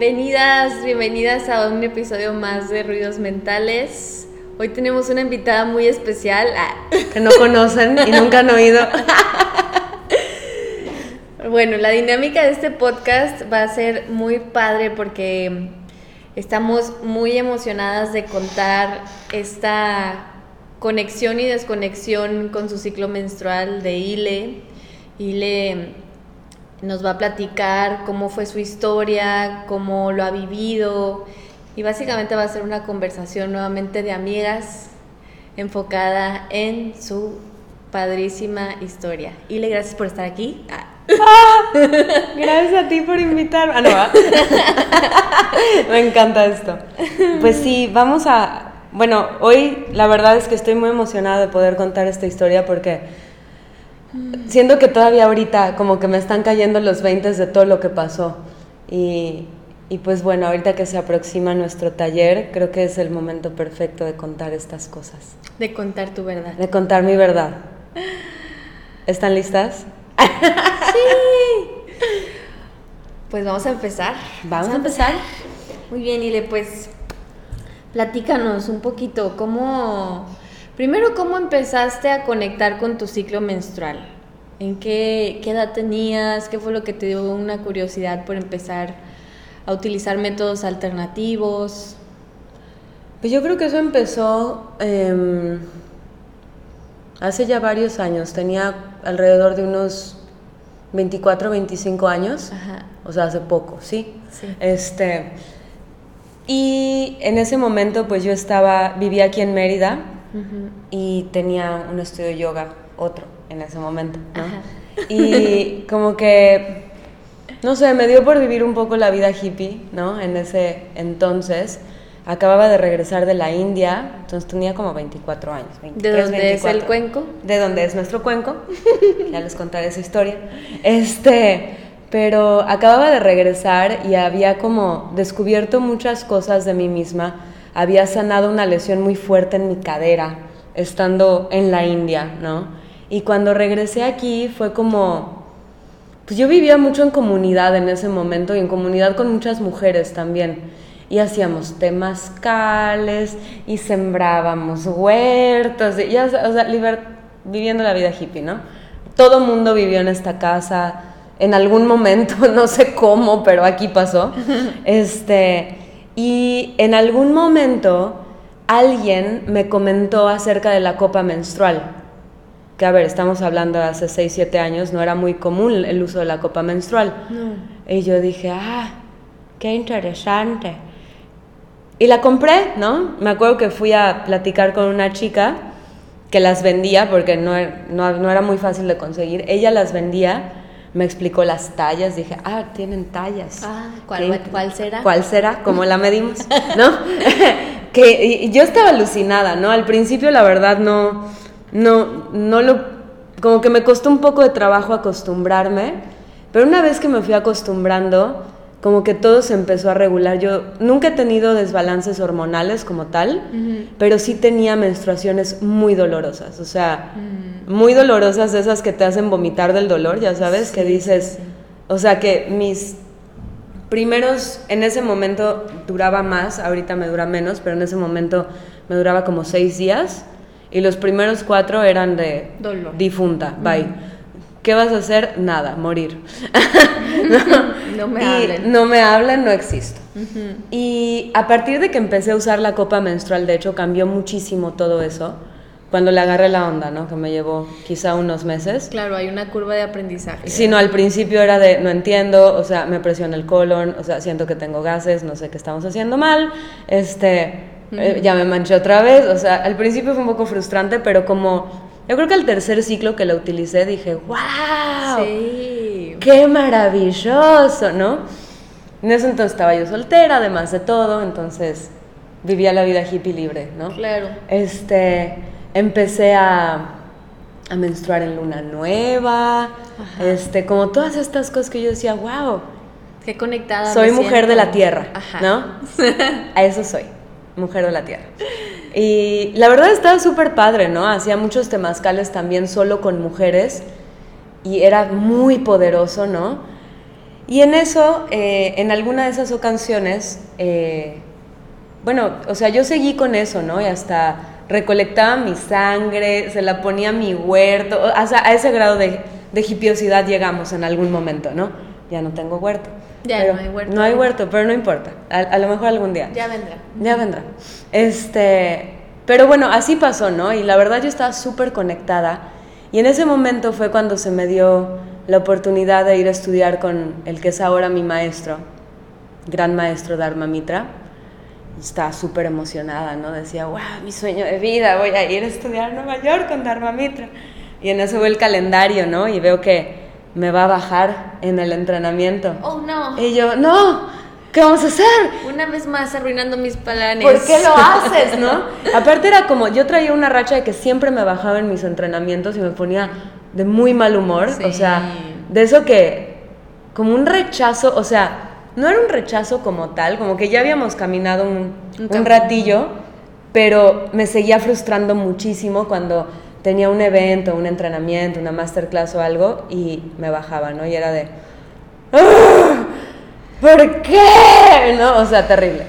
Bienvenidas, bienvenidas a un episodio más de Ruidos Mentales. Hoy tenemos una invitada muy especial ah, que no conocen y nunca han oído. bueno, la dinámica de este podcast va a ser muy padre porque estamos muy emocionadas de contar esta conexión y desconexión con su ciclo menstrual de Ile. Ile nos va a platicar cómo fue su historia, cómo lo ha vivido y básicamente va a ser una conversación nuevamente de amigas enfocada en su padrísima historia. Y le gracias por estar aquí. Ah. gracias a ti por invitarme. Ah, no, Me encanta esto. Pues sí, vamos a... Bueno, hoy la verdad es que estoy muy emocionada de poder contar esta historia porque siento que todavía ahorita como que me están cayendo los 20 de todo lo que pasó. Y, y, pues bueno, ahorita que se aproxima nuestro taller, creo que es el momento perfecto de contar estas cosas. De contar tu verdad. De contar mi verdad. ¿Están listas? Sí. Pues vamos a empezar. Vamos, a empezar. Muy bien, Ile, pues platícanos un poquito, ¿cómo Primero, ¿cómo empezaste a conectar con tu ciclo menstrual? ¿En qué, edad tenías? ¿Qué fue lo que te dio una curiosidad por empezar a utilizar métodos alternativos? Pues yo creo que eso empezó em, hace ya varios años. Tenía alrededor de unos 24, 25 años. O sea, hace poco, ¿sí? Sí. Este, y en ese momento, pues yo estaba, vivía aquí en Mérida y tenía un estudio de yoga, otro, en ese momento, Y como que, no sé, me dio por vivir un poco la vida hippie, ¿no? En ese entonces. Acababa de regresar de la India, entonces tenía como 24 años. ¿De dónde es el cuenco? De dónde es nuestro cuenco. ya les contaré esa historia. Este, pero acababa de regresar y había como descubierto muchas cosas de mí misma había sanado una lesión muy fuerte en mi cadera estando en la India, ¿no? Y cuando regresé aquí fue como, pues yo vivía mucho en comunidad en ese momento y en comunidad con muchas mujeres también. Y hacíamos temazcales y sembrábamos huertos, y ya, o sea, viviendo la vida hippie, ¿no? Todo mundo vivió en esta casa en algún momento, no sé cómo, pero aquí pasó. Este, y en algún momento alguien me comentó acerca de la copa menstrual. Que a ver, estamos hablando de hace 6, 7 años, no era muy común el uso de la copa menstrual. Y yo dije, ah, qué interesante. Y la compré, ¿no? Me acuerdo que fui a platicar con una chica que las vendía, porque no, no, no era muy fácil de conseguir. Ella las vendía me explicó las tallas, dije, ah, tienen tallas. Ah, ¿cuál, ¿cuál será? ¿Cuál será? ¿Cómo la medimos? ¿No? que yo estaba alucinada, ¿no? Al principio la verdad no, no, no lo, como que me costó un poco de trabajo acostumbrarme, pero una vez que me fui acostumbrando, como que todo se empezó a regular. Yo nunca he tenido desbalances hormonales como tal, pero sí tenía menstruaciones muy dolorosas, o sea, mm. muy dolorosas, esas que te hacen vomitar del dolor, ya sabes, que dices, o sea, que mis primeros, en ese momento duraba más, ahorita me dura menos, pero en ese momento me duraba como seis días y los primeros cuatro eran de dolor. difunta, bye. ¿Qué vas a hacer? Nada, morir. no, me hablen. No me hablan, no existo. Y a partir de que empecé a usar la copa menstrual, de hecho, cambió muchísimo todo eso. Cuando le agarré la onda, ¿no? Que me llevó quizá unos meses. Claro, hay una curva de aprendizaje. Sí, no, al principio era de no entiendo, o sea, me presiona el colon, o sea, siento que tengo gases, no sé qué estamos haciendo mal, este, eh, ya me manché otra vez, o sea, al principio fue un poco frustrante, pero como yo creo que el tercer ciclo que la utilicé dije, wow, sí. qué maravilloso, ¿no? En ese entonces estaba yo soltera, además de todo, entonces vivía la vida hippie libre, ¿no? Claro. Este, empecé a, a menstruar en luna nueva, este, como todas estas cosas que yo decía, wow. Qué conectada. Soy mujer de la tierra, ¿no? a eso soy, mujer de la tierra. Y la verdad estaba súper padre, ¿no? Hacía muchos temazcales también solo con mujeres y era muy poderoso, ¿no? Y en eso, eh, en alguna de esas ocasiones, eh, bueno, o sea, yo seguí con eso, ¿no? Y hasta recolectaba mi sangre, se la ponía a mi huerto, o a ese grado de, de hipiosidad llegamos en algún momento, ¿no? Ya no tengo huerto. Ya Pero- no hay huerto. No hay huerto, pero no importa. A, a lo mejor algún día. Ya vendrá. Ya vendrá. Este, pero bueno, así pasó, ¿no? Y la verdad yo estaba súper conectada. Y en ese momento fue cuando se me dio la oportunidad de ir a estudiar con el que es ahora mi maestro, gran maestro Dharma Mitra. Y estaba súper emocionada, ¿no? Decía, wow, mi sueño de vida, voy a ir a estudiar a Nueva York con Dharma Mitra. Y en eso veo el calendario, ¿no? Y veo que me va a bajar en el entrenamiento. Oh, no. Y yo, no, ¿qué vamos a hacer? Una vez más arruinando mis planes. ¿Por qué lo haces, no? Aparte era como, yo traía una racha de que siempre me bajaba en mis entrenamientos y me ponía de muy mal humor, Sí. o sea, de eso que, como un rechazo, o sea, no era un rechazo como tal, como que ya habíamos caminado un, Un un camino. ratillo, pero me seguía frustrando muchísimo cuando tenía un evento, un entrenamiento, una masterclass o algo y me bajaba, ¿no? Y era de, "Ah, ¿por qué? ¿No? O sea, terrible.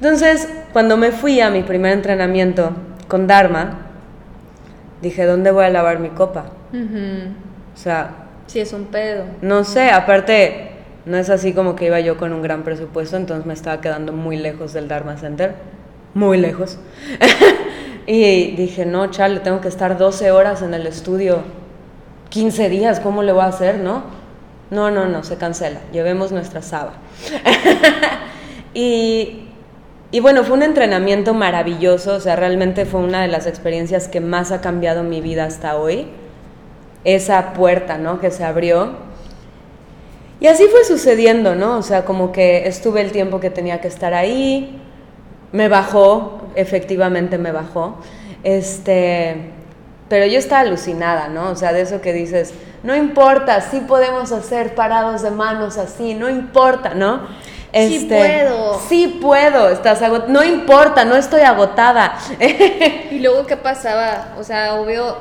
Entonces, cuando me fui a mi primer entrenamiento con Dharma, dije, ¿dónde voy a lavar mi copa? Ujú. O sea, Sí, es un pedo. no sé, aparte, no es así como que iba yo con un gran presupuesto, entonces me estaba quedando muy lejos del Dharma Center, muy lejos. y dije, no, chale, tengo que estar 12 horas en el estudio, 15 días, ¿cómo le voy a hacer, no? No, no, no, se cancela, llevemos nuestra saba. y, y bueno, fue un entrenamiento maravilloso, o sea, realmente fue una de las experiencias que más ha cambiado mi vida hasta hoy esa puerta, ¿no? Que se abrió. Y así fue sucediendo, ¿no? O sea, como que estuve el tiempo que tenía que estar ahí, me bajó, efectivamente me bajó. Este, pero yo estaba alucinada, ¿no? O sea, de eso que dices, no importa, sí podemos hacer parados de manos así, no importa, ¿no? Este, Sí puedo. Sí puedo, estás agot- no importa, no estoy agotada. Y luego, ¿qué pasaba? O sea, obvio,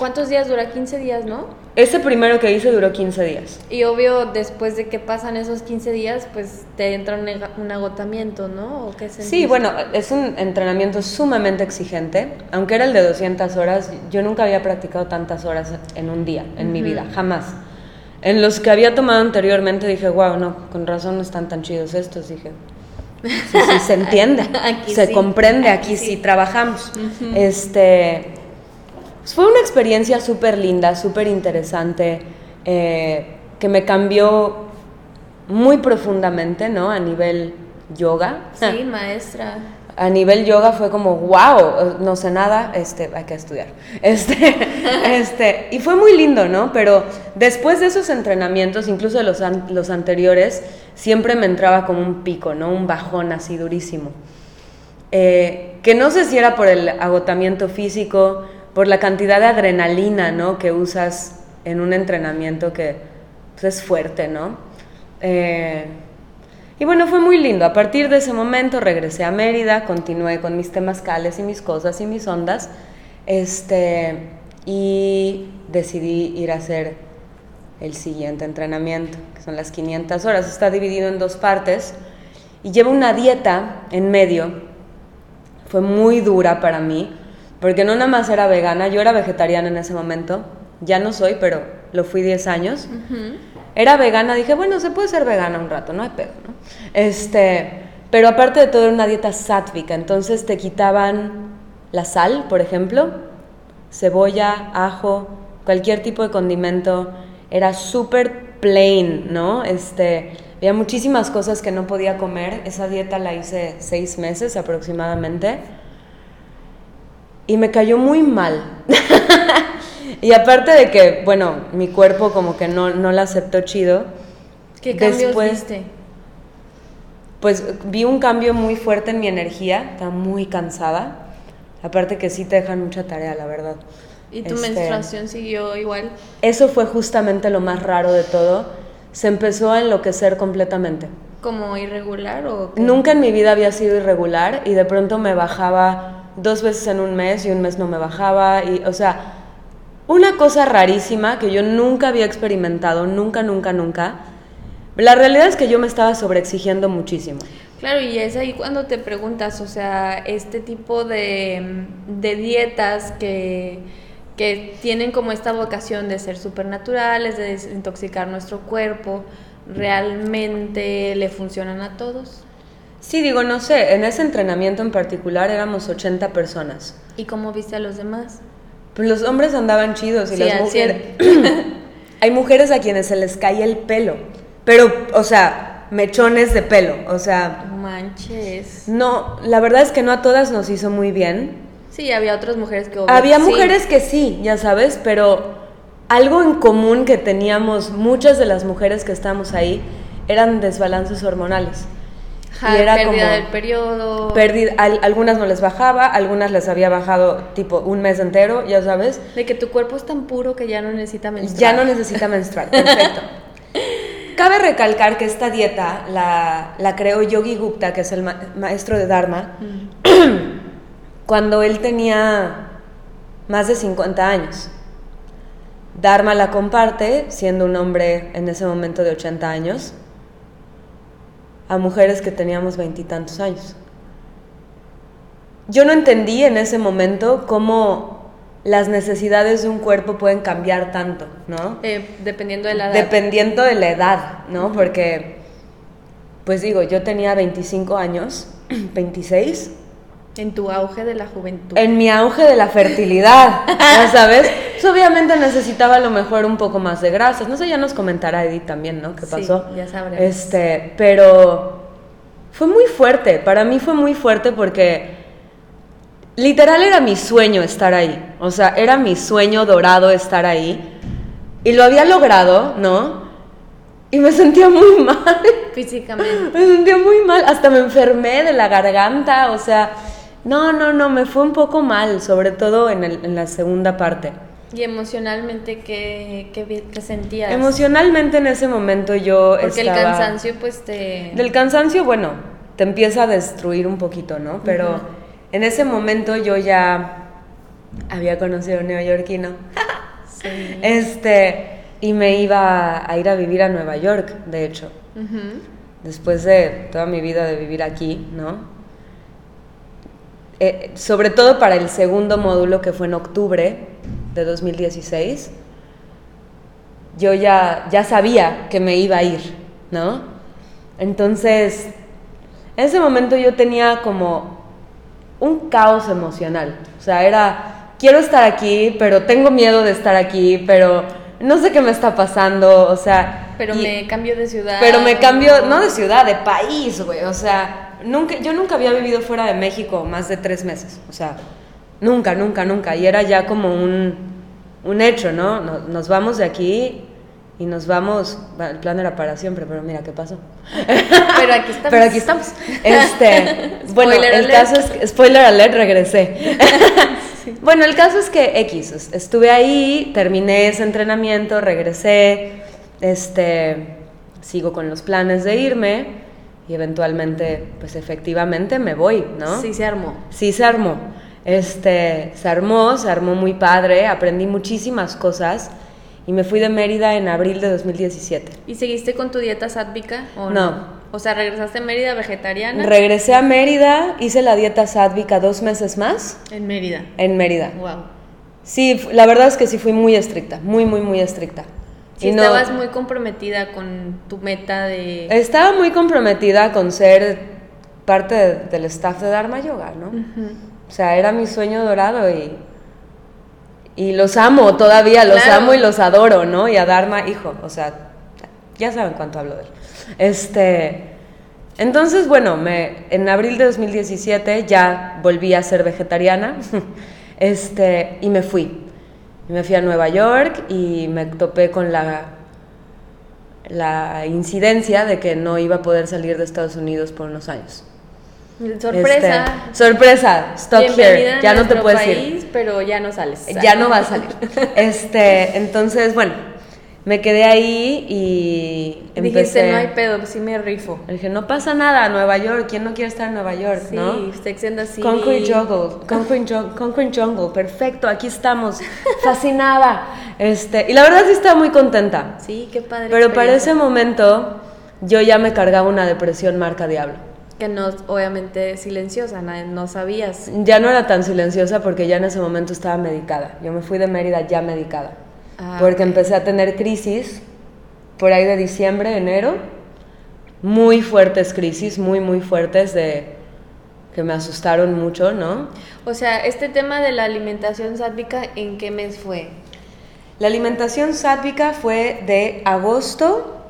¿cuántos días dura? 15 días, ¿no? Ese primero que hice duró 15 días. Y obvio, después de que pasan esos 15 días, pues te entra un, un agotamiento, ¿no? ¿O qué Sí, bueno, es un entrenamiento sumamente exigente. Aunque era el de 200 horas, yo nunca había practicado tantas horas en un día, en mi vida, jamás. En los que había tomado anteriormente dije, wow, no, con razón no están tan chidos estos, dije. Sí, sí, se entiende, Aquí se sí, comprende, aquí aquí, sí. sí. trabajamos. Este, pues fue una experiencia súper linda, súper interesante, eh, que me cambió muy profundamente, ¿no? A nivel yoga. Sí, maestra. A nivel yoga fue como, wow, no sé nada, este, hay que estudiar. Este, este, y fue muy lindo, ¿no? Pero después de esos entrenamientos, incluso de los, an- los anteriores, siempre me entraba como un pico, ¿no? Un bajón así durísimo. Eh, que no sé si era por el agotamiento físico, por la cantidad de adrenalina, ¿no? Que usas en un entrenamiento que pues, es fuerte, ¿no? Eh, y bueno, fue muy lindo. A partir de ese momento regresé a Mérida, continué con mis temazcales y mis cosas y mis ondas. Este, y decidí ir a hacer el siguiente entrenamiento, que son las 500 horas. Está dividido en dos partes y llevo una dieta en medio. Fue muy dura para mí, porque no nada más era vegana, yo era vegetariana en ese momento. Ya no soy, pero lo fui 10 años era vegana, dije, bueno, se puede ser vegana un rato, no hay pedo, ¿no? Este, pero aparte de todo era una dieta sátvica, entonces te quitaban la sal, por ejemplo, cebolla, ajo, cualquier tipo de condimento, era súper plain, ¿no? Este, había muchísimas cosas que no podía comer, esa dieta la hice seis meses aproximadamente y me cayó muy mal. y aparte de que, bueno, mi cuerpo como que no, no la aceptó chido, ¿Qué cambios Después- viste? pues vi un cambio muy fuerte en mi energía, estaba muy cansada. Aparte que sí te dejan mucha tarea, la verdad. ¿Y tu Este, menstruación siguió igual? Eso fue justamente lo más raro de todo. Se empezó a enloquecer completamente. ¿Como irregular o qué? Nunca en mi vida había sido irregular y de pronto me bajaba dos veces en un mes y un mes no me bajaba y o sea, una cosa rarísima que yo nunca había experimentado, nunca, nunca, nunca. La realidad es que yo me estaba sobreexigiendo muchísimo. Claro, y es ahí cuando te preguntas, o sea, este tipo de, de dietas que, que tienen como esta vocación de ser supernaturales, de desintoxicar nuestro cuerpo, ¿realmente le funcionan a todos? Sí, digo, no sé, en ese entrenamiento en particular éramos 80 personas. ¿Y cómo viste a los demás? Pues los hombres andaban chidos y Sí, las mujeres... Hay mujeres a quienes se les cae el pelo, pero, o sea, mechones de pelo, o sea, No Manches. no, la verdad es que no a todas nos hizo muy bien. Sí, había otras mujeres que... obvio- Había sí. mujeres que sí, ya sabes, pero algo en común que teníamos muchas de las mujeres que estábamos ahí eran desbalances hormonales. Ajá, y era pérdida como- del periodo. Pérdida, al- algunas no les bajaba, algunas les había bajado tipo un mes entero, ya sabes. de que tu cuerpo es tan puro que ya no necesita menstruar. Ya no necesita menstruar, perfecto. Cabe recalcar que esta dieta la, la creó Yogi Gupta, que es el ma- maestro de Dharma, cuando él tenía más de 50 años. Dharma la comparte, siendo un hombre en ese momento de 80 años, a mujeres que teníamos veintitantos años. Yo no entendí en ese momento cómo las necesidades de un cuerpo pueden cambiar tanto, ¿no? Eh, dependiendo de la edad. Dependiendo de la edad, ¿no? Porque, pues digo, yo tenía 25 años, 26, en tu auge de la juventud. en mi auge de la fertilidad, ¿ya sabes? Pues obviamente necesitaba a lo mejor un poco más de grasas. No sé, ya nos comentará Edith también, ¿no? ¿Qué Sí, pasó? ya sabremos. Este, pero fue muy fuerte. Para mí fue muy fuerte porque literal era mi sueño estar ahí. O sea, era mi sueño dorado estar ahí. Y lo había logrado, ¿no? Y me sentía muy mal. Físicamente. Me sentía muy mal, hasta me enfermé de la garganta, o sea, no, no, no, me fue un poco mal, sobre todo en, el- en la segunda parte. Y emocionalmente, ¿qué, qué, qué sentías? Emocionalmente en ese momento yo Porque el cansancio, pues te. Del cansancio, bueno, te empieza a destruir un poquito, ¿no? Pero en ese momento yo ya había conocido a un neoyorquino. Sí. Este, y me iba a ir a vivir a Nueva York, de hecho. Después de toda mi vida de vivir aquí, ¿no? Eh, sobre todo para el segundo módulo que fue en octubre de 2016, yo ya, ya sabía que me iba a ir, ¿no? Entonces, en ese momento yo tenía como un caos emocional, o sea, era, quiero estar aquí, pero tengo miedo de estar aquí, pero no sé qué me está pasando, o sea... Pero y- me cambio de ciudad. pero me cambio, no de ciudad, de país, güey. O sea, nunca, yo nunca había vivido fuera de México más de tres meses. O sea, nunca, nunca, nunca. Y era ya como un, un hecho, ¿no? Nos, nos vamos de aquí y nos vamos. El plan era para siempre, pero mira qué pasó. Pero aquí estamos. Pero aquí estamos. Este, bueno, Spoiler el alert. caso es que, spoiler alert, regresé. Bueno, el caso es que X, es- estuve ahí, terminé ese entrenamiento, regresé, este, sigo con los planes de irme y eventualmente, pues efectivamente me voy, ¿no? Sí, se armó. Sí se armó. Este, se armó, se armó muy padre, aprendí muchísimas cosas y me fui de Mérida en abril de 2017. ¿Y seguiste con tu dieta sádvica o no? No. O sea, regresaste a Mérida vegetariana. Regresé a Mérida, hice la dieta sádvica dos meses más en Mérida. en Mérida. Wow. Sí, la verdad es que sí fui muy estricta, muy, muy, muy estricta. Y no- estabas muy comprometida con tu meta de. Estaba muy comprometida con ser parte de- del staff de Dharma Yoga, ¿no? O sea, era mi sueño dorado y, y los amo todavía, los Claro. amo y los adoro, ¿no? Y a Dharma, hijo, o sea, ya saben cuánto hablo de él. Este, entonces, bueno, me, en abril de 2017 ya volví a ser vegetariana este, y me fui. Y me fui a Nueva York y me topé con la, la incidencia de que no iba a poder salir de Estados Unidos por unos años. Sorpresa. Este, sorpresa, stop Bienvenida here. Ya no te puedes ir. país, pero ya no sales. Ya no va a salir. Este, entonces, bueno, me quedé ahí y empecé. Dijiste, no hay pedo, sí me rifo. Dije, no pasa nada, Nueva York, ¿quién no quiere estar en Nueva York, Sí, no? And the City. Concrete Jungle, Concrete Jungle, Jungle, perfecto, aquí estamos, fascinada. Este, y la verdad sí estaba muy contenta. Sí, qué padre. Pero para ese momento yo ya me cargaba una depresión marca diablo. Que no, obviamente, silenciosa, no, no sabías. Ya no era tan silenciosa porque ya en ese momento estaba medicada. Yo me fui de Mérida ya medicada. Ah, porque empecé a tener crisis por ahí de diciembre, enero. Muy fuertes crisis, muy, muy fuertes de que me asustaron mucho, ¿no? O sea, este tema de la alimentación sádica, ¿en qué mes fue? La alimentación sádvica fue de agosto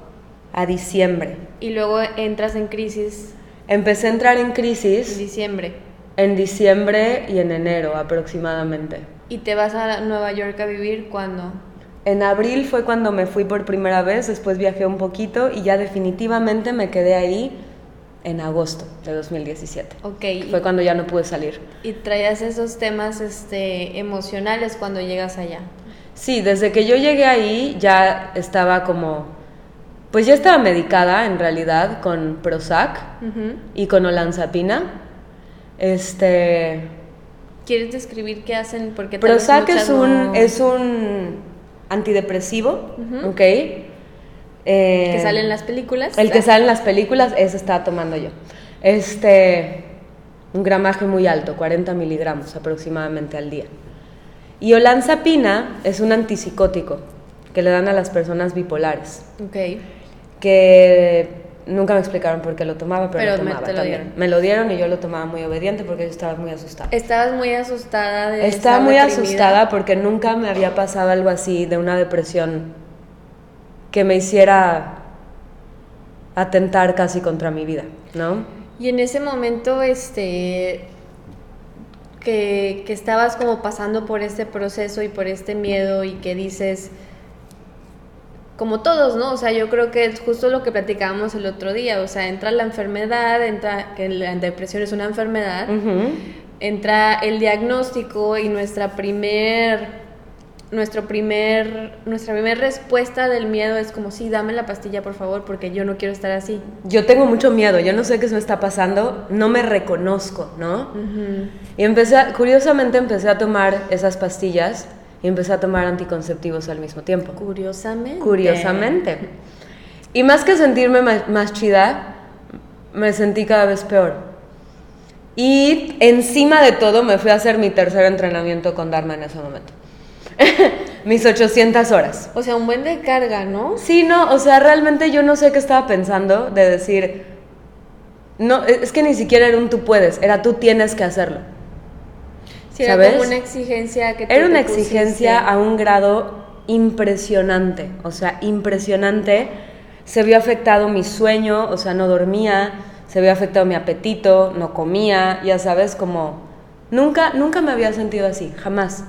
a diciembre. Y luego entras en crisis Empecé a entrar en en crisis diciembre. en diciembre y en enero aproximadamente. ¿Y te vas a Nueva York a vivir cuándo? En abril fue cuando me fui por primera vez, después viajé un poquito y ya definitivamente me quedé ahí en agosto de 2017. Ok. Fue cuando ya no pude salir. Y traías esos temas este, emocionales cuando llegas allá. Sí, desde que yo llegué ahí ya estaba como, pues ya estaba medicada en realidad con Prozac y con olanzapina. Este, ¿Quieres describir qué hacen? Porque Prozac es un, no- es un antidepresivo, Ujú. ¿ok? Eh, que salen en las películas. El que sale en las películas, ese estaba tomando yo. Este, un gramaje muy alto, 40 miligramos aproximadamente al día. Y olanzapina es un antipsicótico que le dan a las personas bipolares, Ok. que nunca me explicaron por qué lo tomaba, pero, Pero lo me- tomaba te lo también. dieron. Me lo dieron y yo lo tomaba muy obediente porque yo estaba muy asustada. Estabas muy asustada de Estaba muy deprimida. asustada porque nunca me había pasado algo así de una depresión que me hiciera atentar casi contra mi vida, ¿no? Y en ese momento, este, que, que estabas como pasando por este proceso y por este miedo y que dices, como todos, ¿no? O sea, yo creo que es justo lo que platicábamos el otro día, o sea, entra la enfermedad, entra, que la depresión es una enfermedad, Ujú. entra el diagnóstico y nuestra primer nuestro primer nuestra primer respuesta del miedo es como sí dame la pastilla por favor porque yo no quiero estar así Yo tengo mucho miedo, yo no sé qué me está pasando, no me reconozco, ¿no? Y empecé, curiosamente empecé a tomar esas pastillas y empecé a tomar anticonceptivos al mismo tiempo. curiosamente Curiosamente. Y más que sentirme ma- más, chida, me sentí cada vez peor. Y encima de todo me fui a hacer mi tercer entrenamiento con Dharma en ese momento. Mis 800 horas. o sea un buen de carga no Sí, no, o sea, realmente yo no sé qué estaba pensando de decir, no, es que ni siquiera era un tú puedes, era tú tienes que hacerlo. Sí, era ¿Sabes? como una exigencia que Era una pusiste. exigencia a un grado impresionante, o sea, impresionante. Se vio afectado mi sueño, o sea, no dormía, se vio afectado mi apetito, no comía, ya sabes, como nunca nunca me había sentido así, jamás.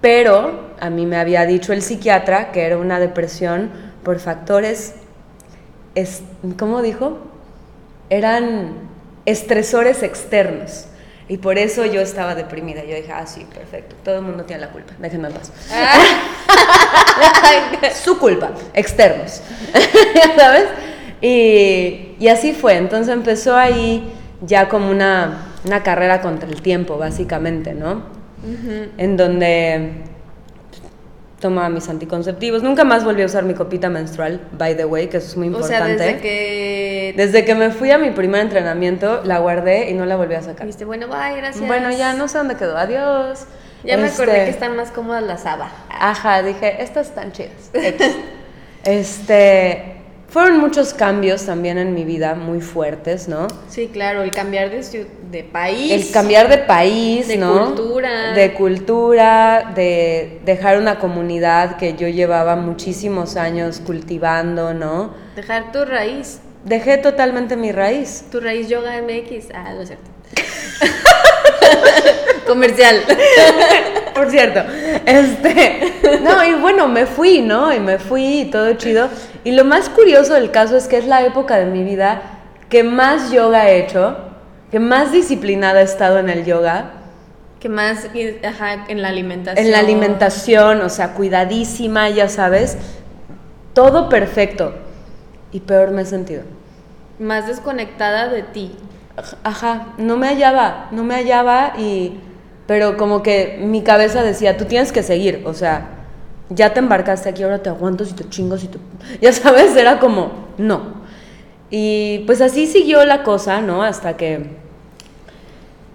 Pero a mí me había dicho el psiquiatra que era una depresión por factores es, ¿cómo dijo? Eran estresores externos. Y por eso yo estaba deprimida. Yo dije, ah, sí, perfecto. Todo el mundo tiene la culpa. Déjenme en paz. Su culpa. Externos. ¿Ya sabes? Y, y así fue. Entonces empezó ahí ya como una, una carrera contra el tiempo, básicamente, ¿no? En donde tomaba mis anticonceptivos. Nunca más volví a usar mi copita menstrual, by the way, que eso es muy o importante. sea desde que Desde que me fui a mi primer entrenamiento, la guardé y no la volví a sacar. dijiste bueno bye gracias Bueno, ya no sé dónde quedó. Adiós. ya me acordé Este, que están más cómodas las saba Ajá, dije, estas están chidas. Este, fueron muchos cambios también en mi vida, muy fuertes, ¿no? sí claro el cambiar de de país El cambiar de país, De ¿no? cultura. De cultura, de dejar una comunidad que yo llevaba muchísimos años cultivando, ¿no? dejar tu raíz Dejé totalmente mi raíz. tu raíz yoga mx ah no es cierto comercial Por cierto, este, no, y bueno, me fui, ¿no? Y me fui y todo chido. Y lo más curioso del caso es que es la época de mi vida que más yoga he hecho, que más disciplinada he estado en el yoga, que más ajá en la alimentación en la alimentación, o sea, cuidadísima, ya sabes, todo perfecto. Y peor me he sentido. más desconectada de ti Ajá, no me hallaba, no me hallaba y... Pero como que mi cabeza decía, tú tienes que seguir, o sea, ya te embarcaste aquí, ahora te aguanto si te chingo, si te... Ya sabes, era como, no. Y pues así siguió la cosa, ¿no? Hasta que,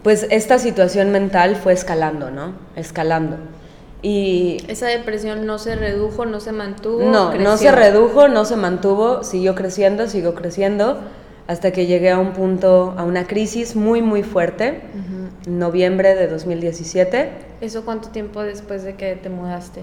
pues esta situación mental fue escalando, ¿no? Escalando. Y esa depresión no se redujo, no se mantuvo. No, no se redujo, no se mantuvo, siguió creciendo, siguió creciendo, hasta que llegué a un punto, a una crisis muy, muy fuerte, en noviembre de 2017. ¿Eso cuánto tiempo después de que te mudaste?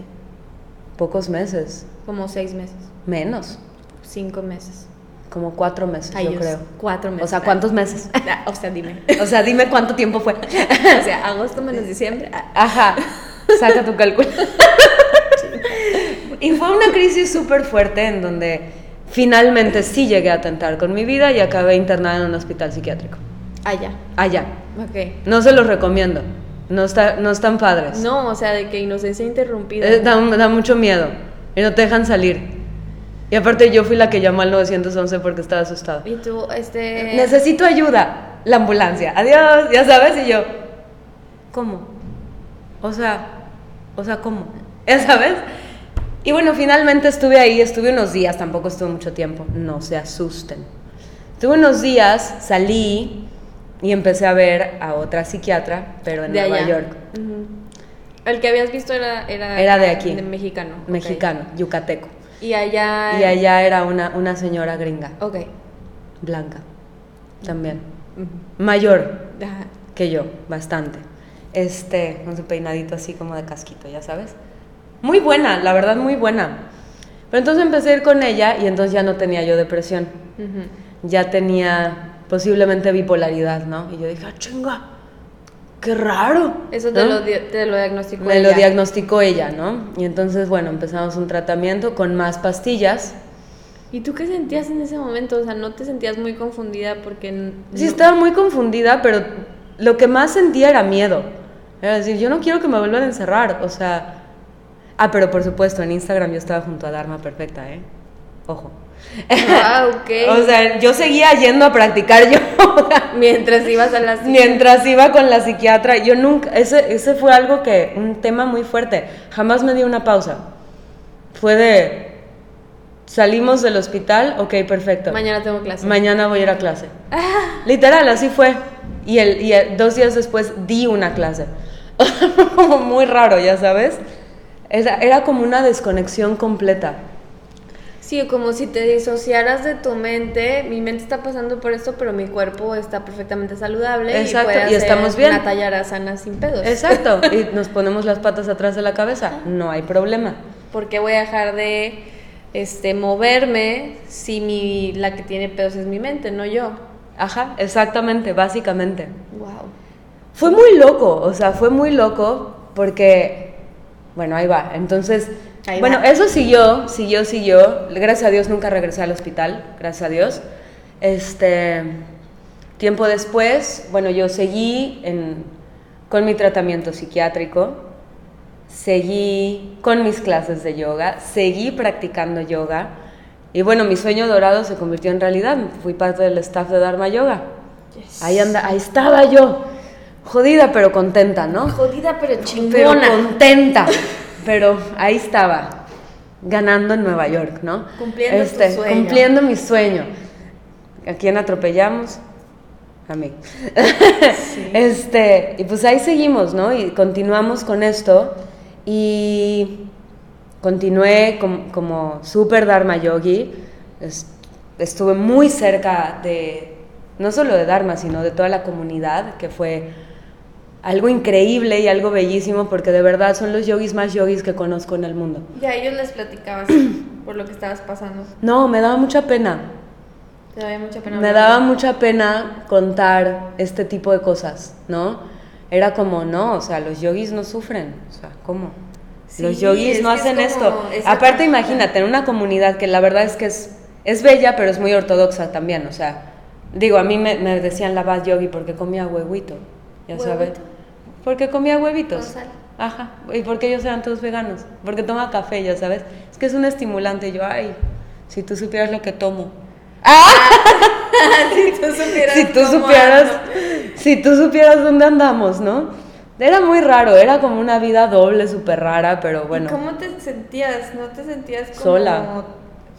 Pocos meses. Como seis meses. Menos. Cinco meses. Como cuatro meses, yo creo. Cuatro meses. O sea, ¿cuántos meses? Ah, o sea, dime. O sea, dime cuánto tiempo fue. o sea, agosto menos diciembre. Ah. Ajá. Saca tu cálculo. y fue una crisis súper fuerte en donde finalmente sí llegué a atentar con mi vida y acabé internada en un hospital psiquiátrico. Allá. Allá. Ok. No se los recomiendo. No, está, no están padres. No, o sea, de que inocencia interrumpida. Eh, da, da mucho miedo. Y no te dejan salir. Y aparte yo fui la que llamó al 911 porque estaba asustada. Y tú, este... Necesito ayuda. La ambulancia. Adiós, ya sabes. Y yo, ¿cómo? O sea, o sea, ¿cómo? ¿Ya sabes? Y bueno, finalmente estuve ahí, estuve unos días, tampoco estuve mucho tiempo. No se asusten. Estuve unos días, salí y empecé a ver a otra psiquiatra, pero en Nueva York. El que habías visto era... Era, de aquí. De mexicano. Mexicano, yucateco. Y allá... Y allá era una, una señora gringa. Ok. Blanca. También. Mayor que yo, bastante. Este, con su peinadito así como de casquito, ya sabes. Muy buena, la verdad, muy buena. Pero entonces empecé a ir con ella y entonces ya no tenía yo depresión. Ya tenía posiblemente bipolaridad, ¿no? Y yo dije, ah, chinga, qué raro. Eso te, lo, te lo diagnosticó Me lo diagnosticó ella, ¿no? Y entonces, bueno, empezamos un tratamiento con más pastillas. ¿Y tú qué sentías en ese momento? O sea, ¿no te sentías muy confundida porque... Sí, estaba muy confundida, pero lo que más sentía era miedo. Era decir, yo no quiero que me vuelvan a encerrar, o sea... Ah, pero por supuesto, en Instagram yo estaba junto a Dharma Perfecta, ¿eh? Ojo. Ah, ok. o sea, yo seguía yendo a practicar yo. Mientras ibas a la Mientras iba con la psiquiatra. Yo nunca, ese, ese fue algo que, un tema muy fuerte. Jamás me di una pausa. Fue de, salimos del hospital, ok, perfecto. Mañana tengo clase. Mañana voy a ir a clase. Literal, así fue. Y, el, y dos días después di una clase. muy raro, ya sabes. Era, era como una desconexión completa. Sí, como si te disociaras de tu mente. Mi mente está pasando por esto, pero mi cuerpo está perfectamente saludable. Exacto, y, puede y estamos bien. Una tallara sana sin pedos. Exacto, y nos ponemos las patas atrás de la cabeza. No hay problema. ¿Por qué voy a dejar de este, moverme si mi, la que tiene pedos es mi mente, no yo? Ajá, exactamente, básicamente. Wow. Fue muy loco, o sea, fue muy loco porque, bueno, ahí va. Entonces, bueno, eso siguió, siguió, siguió. Gracias a Dios nunca regresé al hospital, gracias a Dios. Este, tiempo después, bueno, yo seguí en, con mi tratamiento psiquiátrico, seguí con mis clases de yoga, seguí practicando yoga. Y bueno, mi sueño dorado se convirtió en realidad. Fui parte del staff de Dharma Yoga. Ahí, anda, ahí estaba yo. Jodida pero contenta, ¿no? Jodida pero chingona. Pero contenta. pero ahí estaba, ganando en Nueva York, ¿no? Cumpliendo este, tu sueño. Cumpliendo mi sueño. ¿A quién atropellamos? A mí. Este, y pues ahí seguimos, ¿no? Y continuamos con esto. Y continué como super Dharma Yogi. Estuve muy cerca de, no solo de Dharma, sino de toda la comunidad, que fue algo increíble y algo bellísimo porque de verdad son los yogis más yogis que conozco en el mundo. Ya, ellos les platicabas por lo que estabas pasando. No, me daba mucha pena. Te daba mucha pena. Me daba mucha pena contar este tipo de cosas, ¿no? Era como, no, o sea, los yogis no sufren, o sea, ¿cómo? los yogis no hacen esto. Aparte, imagínate, en una comunidad que la verdad es que es, es bella, pero es muy ortodoxa también, o sea, digo, a mí me, me decían la bad yogi porque comía huevito, ya sabes. Porque comía huevitos. Ajá. ¿Y porque ellos eran todos veganos? Porque toma café, ya sabes. Es que es un estimulante. Yo, ay, si tú supieras lo que tomo. ¡Ah! si tú supieras. si tú supieras. Si tú supieras dónde andamos, ¿no? Era muy raro, era como una vida doble, súper rara, pero bueno. ¿Cómo te sentías? ¿No te sentías como sola?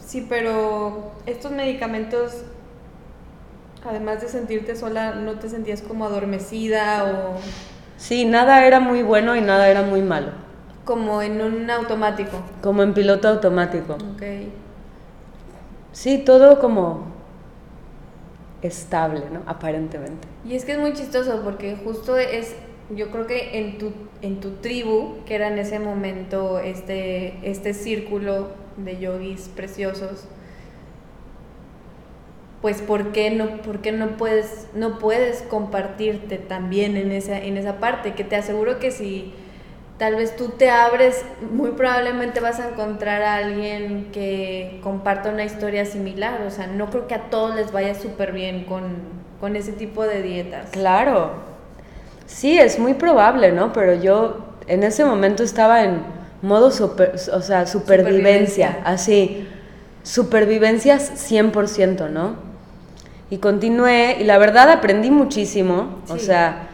Sí, pero estos medicamentos, además de sentirte sola, ¿no te sentías como adormecida o Sí, nada era muy bueno y nada era muy malo. como en un automático? Como en piloto automático. Ok. Sí, todo como estable, ¿no? Aparentemente. Y es que es muy chistoso porque justo es, yo creo que en tu, en tu tribu, que era en ese momento este, este círculo de yogis preciosos, pues ¿por qué no, por qué no puedes, no puedes compartirte también en esa, en esa parte? Que te aseguro que si tal vez tú te abres, muy probablemente vas a encontrar a alguien que comparta una historia similar. O sea, no creo que a todos les vaya súper bien con, con ese tipo de dietas. Claro. Sí, es muy probable, ¿no? Pero yo en ese momento estaba en modo super, o sea, supervivencia, Supervivencia. así. Supervivencias 100%, ¿no? Y continué y la verdad aprendí muchísimo, o Sí. sea,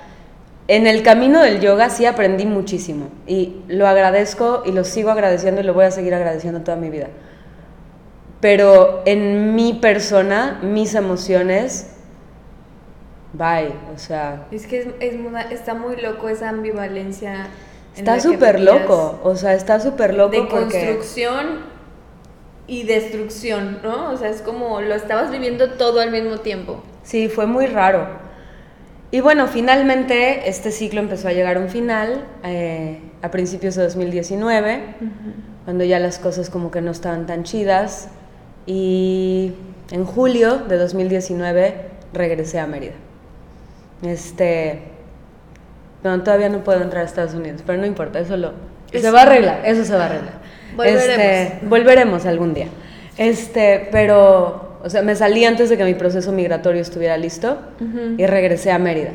en el camino del yoga sí aprendí muchísimo y lo agradezco y lo sigo agradeciendo y lo voy a seguir agradeciendo toda mi vida. Pero en mi persona, mis emociones, bye, o sea, Es que es, está muy loco esa ambivalencia. en está súper loco, o sea, está súper loco De porque... construcción y destrucción, ¿no? O sea, es como lo estabas viviendo todo al mismo tiempo. Sí, fue muy raro. Y bueno, finalmente este ciclo empezó a llegar a un final eh, a principios de 2019, cuando ya las cosas como que no estaban tan chidas. Y en julio de 2019 regresé a Mérida. Este, bueno, todavía no puedo entrar a Estados Unidos, pero no importa, eso lo se Eso- va a arreglar, eso se va a arreglar. Volveremos. Este, volveremos algún día. Este, pero, o sea, me salí antes de que mi proceso migratorio estuviera listo y regresé a Mérida.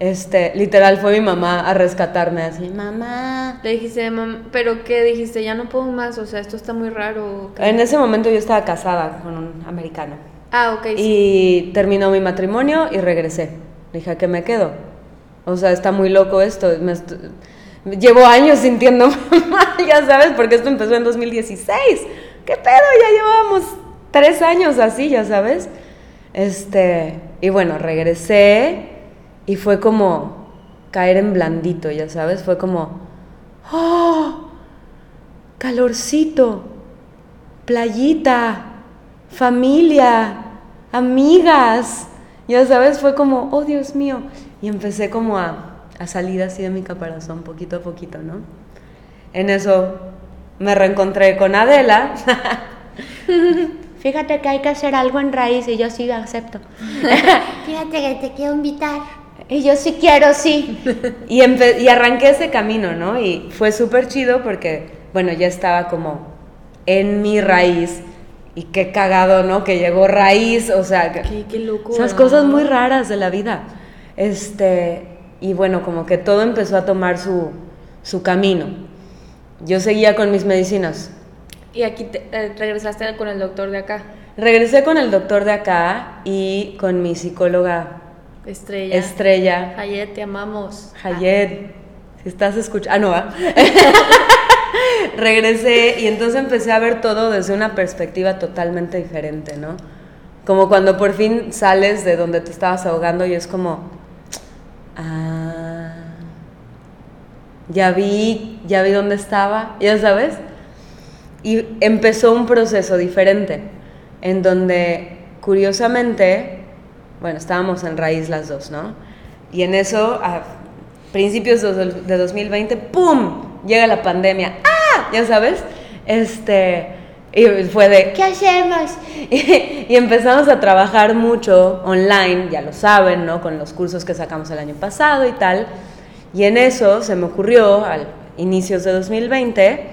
Este, literal fue mi mamá a rescatarme así, mamá. Le dijiste, "Mam, ¿pero qué dijiste? Ya no puedo más, o sea, esto está muy raro. ¿qué?". En ese momento yo estaba casada con un americano Ah, ok. sí. y terminó mi matrimonio y regresé. Le dije, ¿a qué me quedo? O sea, está muy loco esto. me Llevo años sintiéndome mal, ya sabes, porque esto empezó en 2016. ¿Qué pedo? Ya llevábamos tres años así, ya sabes. Este, y bueno, regresé y fue como caer en blandito, ya sabes. Fue como, ¡oh! Calorcito, playita, familia, amigas. Ya sabes, fue como, oh Dios mío. Y empecé como a, a salir así de mi caparazón, poquito a poquito, ¿no? En eso me reencontré con Adela. Fíjate que hay que hacer algo en raíz y yo sí acepto. Fíjate que te quiero invitar. Y yo sí quiero, sí. Y, y arranqué ese camino, ¿no? Y fue súper chido porque, bueno, ya estaba como en mi raíz. Y qué cagado, ¿no? Que llegó raíz, o sea, Qué, qué loco. esas cosas muy raras de la vida. Este, y bueno, como que todo empezó a tomar su, su camino. Yo seguía con mis medicinas. Y aquí te- eh, regresaste con el doctor de acá, Regresé con el doctor de acá y con mi psicóloga Estrella. estrella, Hayet, te amamos. Hayet. Si estás escuchando. Ah, no, ¿ah? Regresé y entonces empecé a ver todo desde una perspectiva totalmente diferente, ¿no? Como cuando por fin sales de donde te estabas ahogando y es como, ah, ya vi, ya vi dónde estaba, ya sabes. Y empezó un proceso diferente, en donde curiosamente, bueno, estábamos en raíz las dos, ¿no? Y en eso, a principios de dos- de 2020, ¡pum! Llega la pandemia. ¡Ah! Ya sabes. Este, y fue de, ¿Qué hacemos? y, empezamos a trabajar mucho online, ya lo saben, ¿no? Con los cursos que sacamos el año pasado y tal. Y en eso se me ocurrió, al inicios de 2020,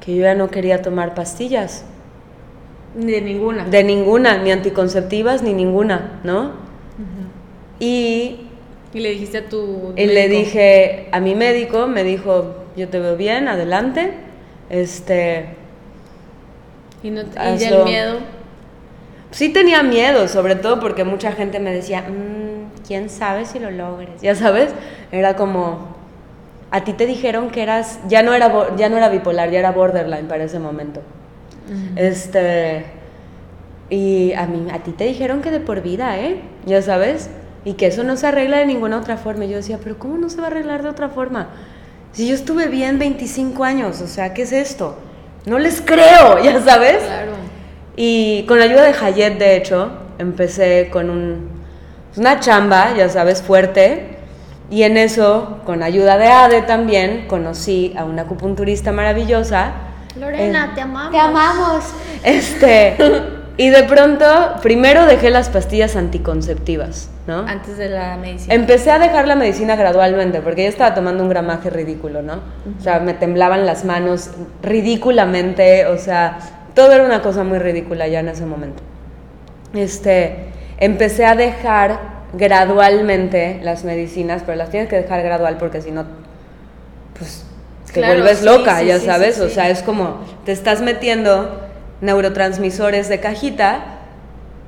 que yo ya no quería tomar pastillas. De ninguna. De ninguna, ni anticonceptivas, ni ninguna, ¿no? Y, Y le dijiste a tu. y le dije a mi médico, me dijo, yo te veo bien, adelante. Este, Y, no, y del miedo. Sí tenía miedo, sobre todo porque mucha gente me decía, "Mm, quién sabe si lo logres, ya sabes, era como, a ti te dijeron que eras, ya no era, ya no era bipolar, ya era borderline para ese momento. Este. Y a mí, a ti te dijeron que de por vida, ¿eh? Ya sabes. Y que eso no se arregla de ninguna otra forma. Y yo decía, pero ¿cómo no se va a arreglar de otra forma? Si yo estuve bien 25 años, o sea, ¿qué es esto? No les creo, ya sabes. Claro. Y con la ayuda de Hayet, de hecho, empecé con un, una chamba, ya sabes, fuerte. Y en eso, con ayuda de Ade también, conocí a una acupunturista maravillosa. Lorena, Eh, te amamos. Te amamos. Este, y de pronto, primero dejé las pastillas anticonceptivas, ¿no? Antes de la medicina. Empecé a dejar la medicina gradualmente, porque yo estaba tomando un gramaje ridículo, ¿no? O sea, me temblaban las manos ridículamente, o sea, todo era una cosa muy ridícula ya en ese momento. Este, empecé a dejar gradualmente las medicinas, pero las tienes que dejar gradual porque si no, pues te Claro, vuelves sí, loca, sí, ya sí, sabes, o sea, es como te estás metiendo neurotransmisores de cajita,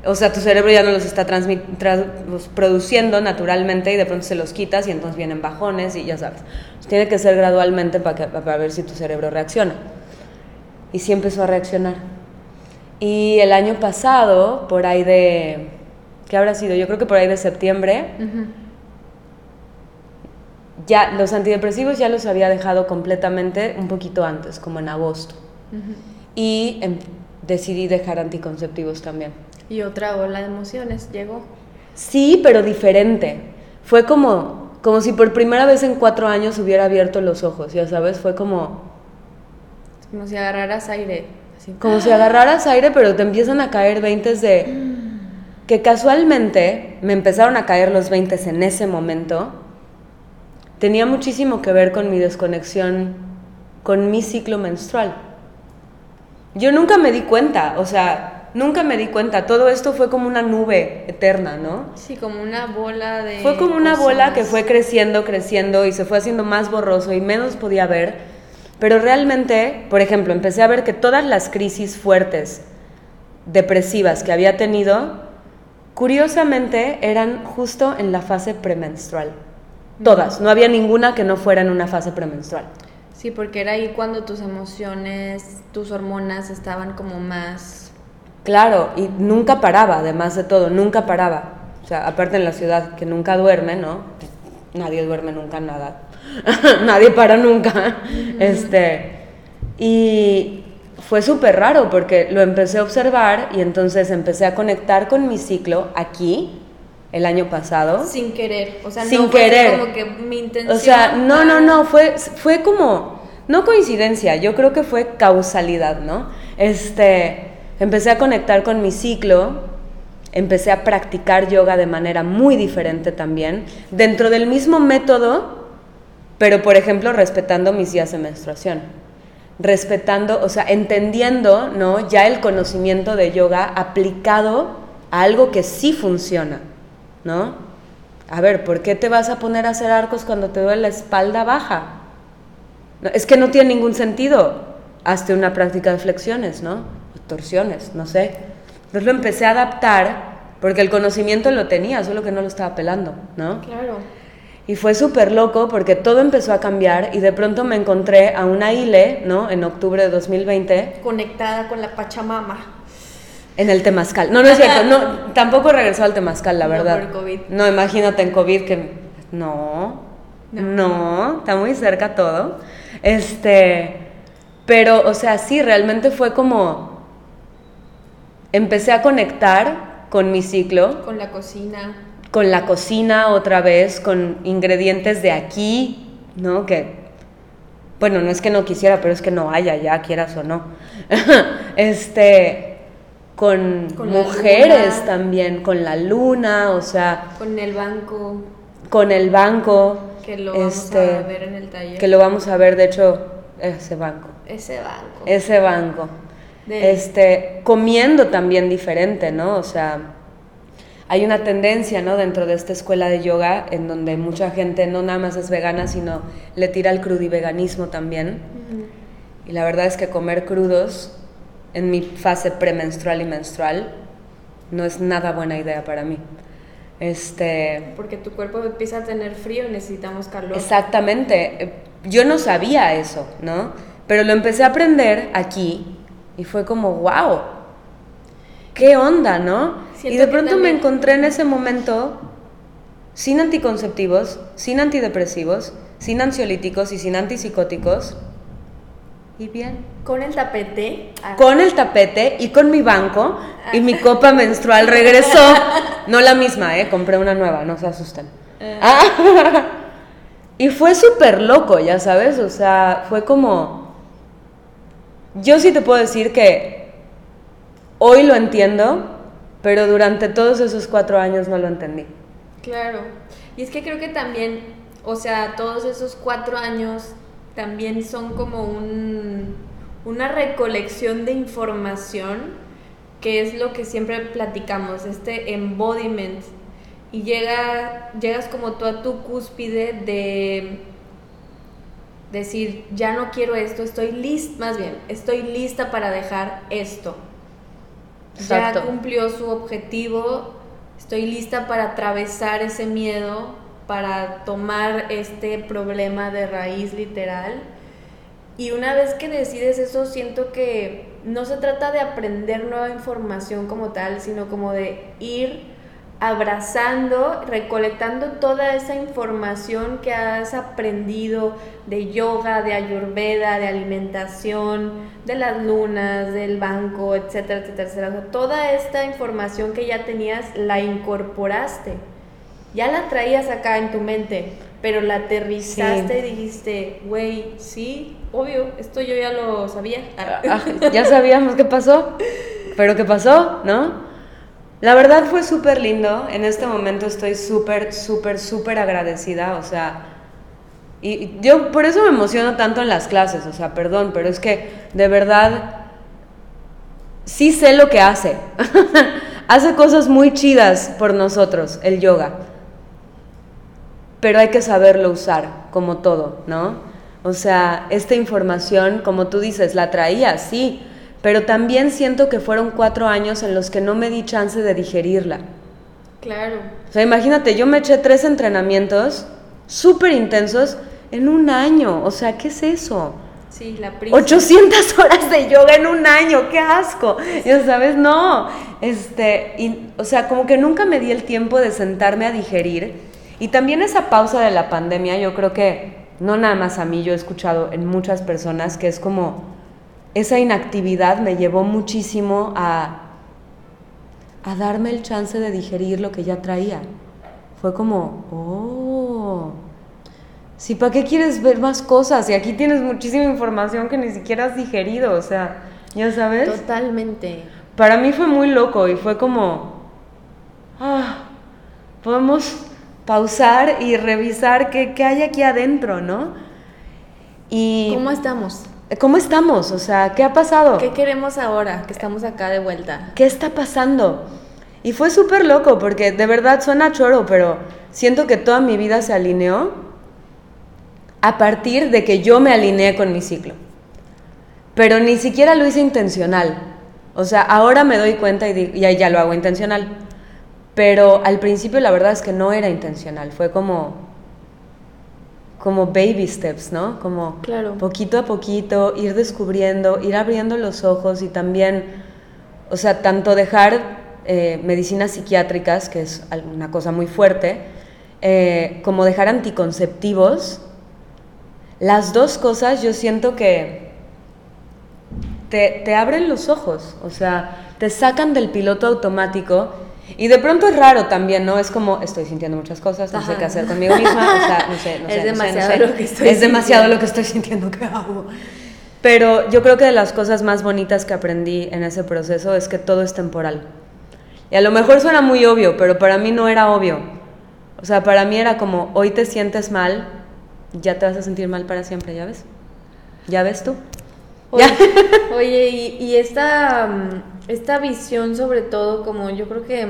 o sea, tu cerebro ya no los está tra- los produciendo naturalmente y de pronto se los quitas y entonces vienen bajones y ya sabes. Tiene que ser gradualmente para, que- para ver si tu cerebro reacciona. Y sí empezó a reaccionar. Y el año pasado, por ahí de... ¿Qué habrá sido? Yo creo que por ahí de septiembre, ya los antidepresivos ya los había dejado completamente un poquito antes, como en agosto. Y em, decidí dejar anticonceptivos también. Y otra ola de emociones llegó. Sí, pero diferente. Fue como, como si por primera vez en cuatro años hubiera abierto los ojos, ya sabes, fue como, Como si agarraras aire. Así. como si agarraras aire, pero te empiezan a caer veintes de... Que casualmente me empezaron a caer los veintes en ese momento. Tenía muchísimo que ver con mi desconexión con mi ciclo menstrual. Yo nunca me di cuenta, o sea, nunca me di cuenta. Todo esto fue como una nube eterna, ¿no? Sí, como una bola de. Fue como una cosas. bola que fue creciendo, creciendo y se fue haciendo más borroso y menos podía ver. Pero realmente, por ejemplo, empecé a ver que todas las crisis fuertes, depresivas que había tenido, curiosamente eran justo en la fase premenstrual. Todas, no había ninguna que no fuera en una fase premenstrual. Sí, porque era ahí cuando tus emociones, tus hormonas estaban como más. Claro, y nunca paraba, además de todo, nunca paraba. O sea, aparte en la ciudad que nunca duerme, ¿no? Nadie duerme nunca nada. Nadie para nunca. Este, y fue súper raro porque lo empecé a observar y entonces empecé a conectar con mi ciclo aquí el año pasado. Sin querer. O sea, Sin no fue querer. como que mi intención. O sea, no, no, no, fue, fue como, no coincidencia, yo creo que fue causalidad, ¿no? Este, empecé a conectar con mi ciclo, empecé a practicar yoga de manera muy diferente también, dentro del mismo método, pero por ejemplo respetando mis días de menstruación, respetando, o sea, entendiendo, ¿no? Ya el conocimiento de yoga aplicado a algo que sí funciona, ¿no? A ver, ¿por qué te vas a poner a hacer arcos cuando te duele la espalda baja? Es que no tiene ningún sentido. Hazte una práctica de flexiones, ¿no? Torsiones, no sé. Entonces lo empecé a adaptar porque el conocimiento lo tenía, solo que no lo estaba pelando, ¿no? Claro. Y fue súper loco porque todo empezó a cambiar y de pronto me encontré a una ILE, ¿no? En octubre de 2020 Conectada con la Pachamama. en el Temazcal. No, no es cierto, no, tampoco regresó al Temazcal, la No, verdad. por COVID. No, imagínate en COVID que no, no, está muy cerca todo. Este, pero, o sea, sí, realmente fue como empecé a conectar con mi ciclo, Con la cocina. con la cocina otra vez, con ingredientes de aquí, ¿no? Que, bueno, no es que no quisiera, pero es que no haya ya, quieras o no. este, con, mujeres luna. también, con la luna, o sea, Con el banco. con el banco. Que lo vamos este, a ver en el taller. Que lo vamos a ver, de hecho, ese banco. Ese banco. Ese banco. De- Este, comiendo también diferente, ¿no? O sea, hay una tendencia, ¿no? Dentro de esta escuela de yoga en donde mucha gente no nada más es vegana, sino le tira al crudiveganismo también. Ujú. Y la verdad es que comer crudos en mi fase premenstrual y menstrual no es nada buena idea para mí. Este, Porque tu cuerpo empieza a tener frío y necesitamos calor. Exactamente. Yo no sabía eso, ¿no? Pero lo empecé a aprender aquí Y fue como, wow, ¿qué onda, no? Siento y de pronto me encontré en ese momento sin anticonceptivos, sin antidepresivos, sin ansiolíticos y sin antipsicóticos. Y bien. Con el tapete. ah, Con el tapete y con mi banco y mi copa menstrual regresó. No la misma, ¿eh? Compré una nueva, no se asusten. Ah. Y fue súper loco, ya sabes, o sea, fue como... Yo sí te puedo decir que hoy lo entiendo, pero durante todos esos cuatro años no lo entendí. Claro. Y es que creo que también, o sea, todos esos cuatro años también son como un, una recolección de información, que es lo que siempre platicamos, este embodiment. Y llega, llegas como tú a tu cúspide de decir, ya no quiero esto, estoy lista, más bien, estoy lista para dejar esto. Exacto. Ya cumplió su objetivo, estoy lista para atravesar ese miedo, para tomar este problema de raíz literal. Y una vez que decides eso, siento que no se trata de aprender nueva información como tal, sino como de ir abrazando, recolectando toda esa información que has aprendido de yoga, de ayurveda, de alimentación, de las lunas, del banco, etcétera, etcétera, etcétera. Toda esta información que ya tenías la incorporaste. Ya la traías acá en tu mente, pero la aterrizaste y dijiste, güey, sí, obvio, esto yo ya lo sabía. Ah, ya sabíamos qué pasó, pero qué pasó, ¿no? La verdad fue súper lindo. En este momento estoy súper, súper, súper agradecida. O sea, y yo por eso me emociono tanto en las clases. O sea, perdón, pero es que de verdad sí sé lo que hace. hace cosas muy chidas por nosotros, el yoga. Pero hay que saberlo usar, como todo, ¿no? O sea, esta información, como tú dices, la traía, sí, pero también siento que fueron cuatro años en los que no me di chance de digerirla. Claro. O sea, imagínate, yo me eché tres entrenamientos súper intensos en un año. O sea, ¿qué es eso? Sí, la prisa. 800 horas de yoga en un año, qué asco. Ya sabes, no. Este, y, o sea, como que nunca me di el tiempo de sentarme a digerir. Y también esa pausa de la pandemia, yo creo que no nada más a mí, yo he escuchado en muchas personas que es como esa inactividad me llevó muchísimo a a darme el chance de digerir lo que ya traía. Fue como, oh, sí, ¿para qué quieres ver más cosas? Y aquí tienes muchísima información que ni siquiera has digerido, o sea, ya sabes. Totalmente. Para mí fue muy loco y fue como, ah, podemos pausar y revisar qué, qué hay aquí adentro, ¿no? Y ¿Cómo estamos? ¿Cómo estamos? O sea, ¿qué ha pasado? ¿Qué queremos ahora que estamos acá de vuelta? ¿qué está pasando? Y fue súper loco porque de verdad suena choro, pero siento que toda mi vida se alineó a partir de que yo me alineé con mi ciclo. Pero ni siquiera lo hice intencional. O sea, ahora me doy cuenta y, digo, ya, ya lo hago intencional. Pero al principio la verdad es que no era intencional, fue como como baby steps, ¿no? Como Claro. poquito a poquito, ir descubriendo, ir abriendo los ojos y también, o sea, tanto dejar eh, medicinas psiquiátricas, que es una cosa muy fuerte, eh, como dejar anticonceptivos, las dos cosas yo siento que te, te abren los ojos, o sea, te sacan del piloto automático y de pronto es raro también, ¿no? Es como, estoy sintiendo muchas cosas, no sé qué hacer conmigo misma, o sea, no sé, no Es sé, no sé, no demasiado sé. lo que estoy Es demasiado sintiendo. lo que estoy sintiendo, ¿qué hago? Pero yo creo que de las cosas más bonitas que aprendí en ese proceso es que todo es temporal. Y a lo mejor suena muy obvio, pero para mí no era obvio. O sea, para mí era como, hoy te sientes mal, ya te vas a sentir mal para siempre, ¿ya ves? ¿Ya ves tú? Oye, y, y esta, mm, esta visión sobre todo como yo creo que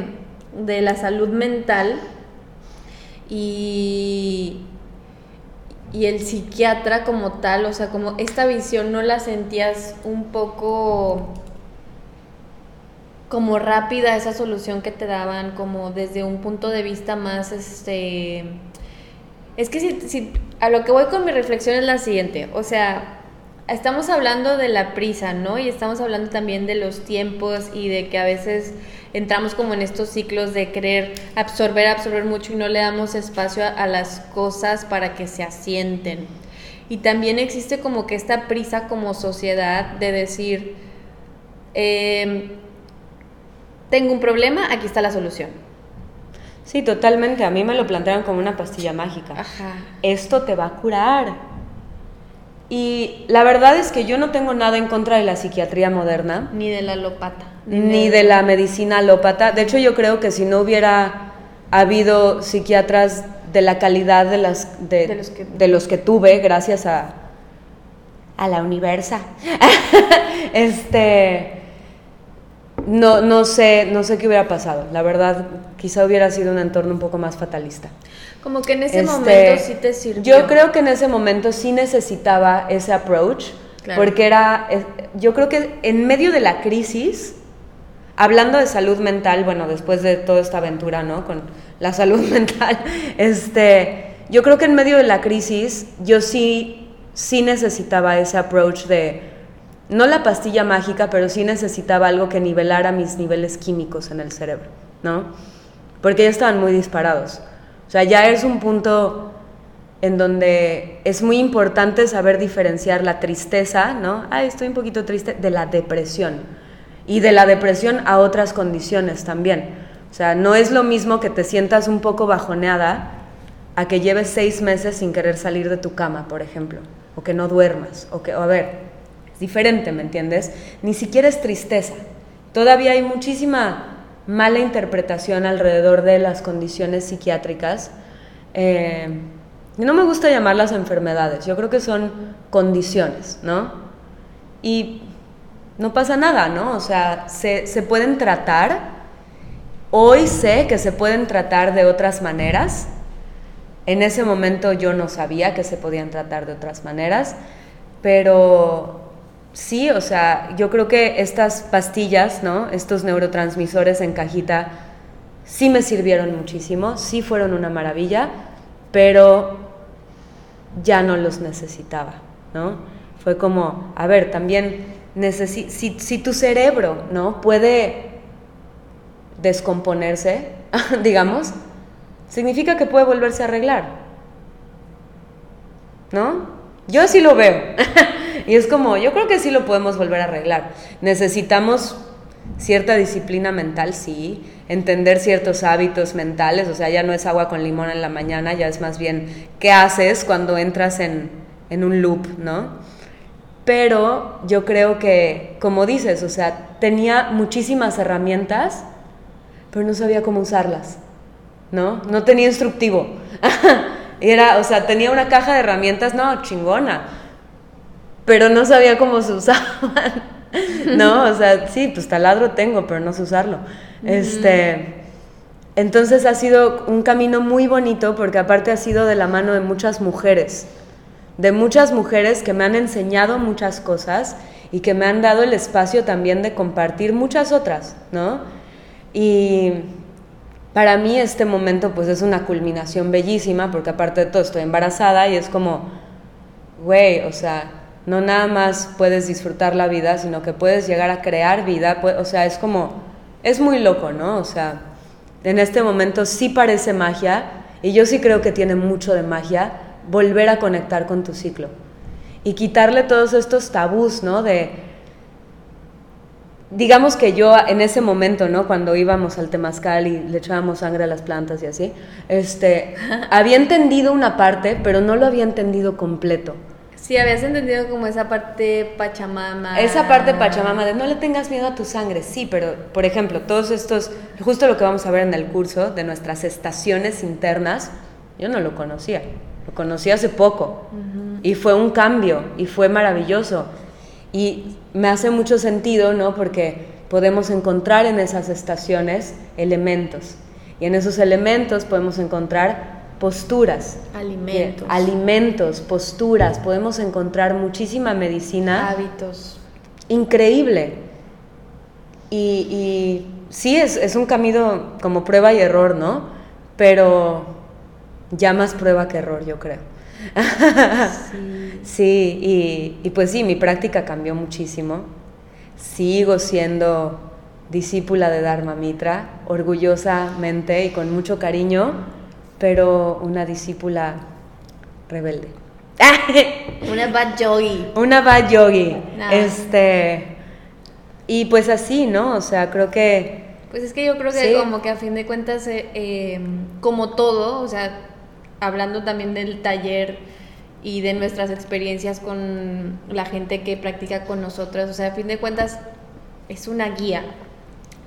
de la salud mental y, y el psiquiatra como tal, o sea, como esta visión no la sentías un poco como rápida esa solución que te daban, como desde un punto de vista más, este... Es que si, si- a lo que voy con mi reflexión es la siguiente, o sea, estamos hablando de la prisa, ¿no? Y estamos hablando también de los tiempos y de que a veces entramos como en estos ciclos de querer absorber, absorber mucho y no le damos espacio a, a las cosas para que se asienten. Y también existe como que esta prisa como sociedad de decir, em, tengo un problema, aquí está la solución. Sí, totalmente. A mí me lo plantearon como una pastilla mágica. Ajá. Esto te va a curar. Y la verdad es que yo no tengo nada en contra de la psiquiatría moderna, Ni de la lopata. ni de la medicina alópata. De hecho, yo creo que si no hubiera habido psiquiatras de la calidad de, las, de, De los que- de los que tuve, gracias a, a la universa, este, no, no, sé, no sé qué hubiera pasado. La verdad, quizá hubiera sido un entorno un poco más fatalista. Como que en ese Este, momento sí te sirvió. Yo creo que en ese momento sí necesitaba ese approach, Claro. porque era, eh, yo creo que en medio de la crisis, hablando de salud mental, bueno, después de toda esta aventura, ¿no? Con la salud mental, este, yo creo que en medio de la crisis, yo sí, sí necesitaba ese approach de, no la pastilla mágica, pero sí necesitaba algo que nivelara mis niveles químicos en el cerebro, ¿no? Porque ya estaban muy disparados. O sea, ya es un punto en donde es muy importante saber diferenciar la tristeza, ¿no? Ay, estoy un poquito triste, de la depresión. Y de la depresión a otras condiciones también. O sea, no es lo mismo que te sientas un poco bajoneada a que lleves seis meses sin querer salir de tu cama, por ejemplo. O que no duermas. O que, a ver, diferente, ¿me entiendes? Ni siquiera es tristeza. Todavía hay muchísima mala interpretación alrededor de las condiciones psiquiátricas. Eh, no me gusta llamarlas enfermedades, yo creo que son condiciones, ¿no? Y no pasa nada, ¿no? O sea, se, se pueden tratar. Hoy sé que se pueden tratar de otras maneras. En ese momento yo no sabía que se podían tratar de otras maneras, pero sí, o sea, yo creo que estas pastillas, ¿no? Estos neurotransmisores en cajita sí me sirvieron muchísimo, sí fueron una maravilla, pero ya no los necesitaba, ¿no? Fue como, a ver, también necesi si, si tu cerebro, ¿no? Puede descomponerse, digamos, significa que puede volverse a arreglar, ¿no? Yo así lo veo. y es como, yo creo que sí lo podemos volver a arreglar. Necesitamos cierta disciplina mental, sí, entender ciertos hábitos mentales, o sea, ya no es agua con limón en la mañana, ya es más bien qué haces cuando entras en, en un loop, ¿no? Pero yo creo que, como dices, o sea, tenía muchísimas herramientas, pero no sabía cómo usarlas, ¿no? No tenía instructivo. Era, o sea, tenía una caja de herramientas, no, chingona, pero no sabía cómo se usaban, ¿no? O sea, sí, pues taladro tengo, pero no sé usarlo. Este, entonces ha sido un camino muy bonito porque aparte ha sido de la mano de muchas mujeres, de muchas mujeres que me han enseñado muchas cosas y que me han dado el espacio también de compartir muchas otras, ¿no? Y para mí este momento pues es una culminación bellísima porque aparte de todo estoy embarazada y es como, güey, o sea, no nada más puedes disfrutar la vida, sino que puedes llegar a crear vida, o sea, es como, es muy loco, ¿no? O sea, en este momento sí parece magia y yo sí creo que tiene mucho de magia volver a conectar con tu ciclo y quitarle todos estos tabús, ¿no? De, digamos que yo en ese momento, ¿no? Cuando íbamos al temazcal y le echábamos sangre a las plantas y así, este, había entendido una parte, pero no lo había entendido completo. Sí, habías entendido como esa parte pachamama. Esa parte pachamama de no le tengas miedo a tu sangre, sí, pero por ejemplo, todos estos, justo lo que vamos a ver en el curso de nuestras estaciones internas, yo no lo conocía, lo conocí hace poco y fue un cambio y fue maravilloso y me hace mucho sentido, ¿no? Porque podemos encontrar en esas estaciones elementos y en esos elementos podemos encontrar posturas, Alimentos. alimentos, posturas, podemos encontrar muchísima medicina Hábitos. increíble. Y, y sí, es, es un camino como prueba y error, ¿no? Pero ya más prueba que error, yo creo. Sí. Sí, y, y pues sí, mi práctica cambió muchísimo. Sigo siendo discípula de Dharma Mitra, orgullosamente y con mucho cariño, pero una discípula rebelde. Una bad yogi. Una bad yogi. Nah. Este. Y pues así, ¿no? O sea, creo que. Pues es que yo creo que Sí. como que a fin de cuentas, eh, eh, como todo, o sea, hablando también del taller y de nuestras experiencias con la gente que practica con nosotras, o sea, a fin de cuentas es una guía,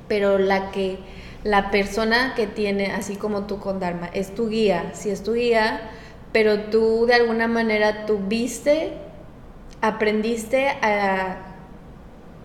pero la que la persona que tiene, así como tú con Dharma, es tu guía, sí es tu guía, pero tú de alguna manera tuviste, aprendiste a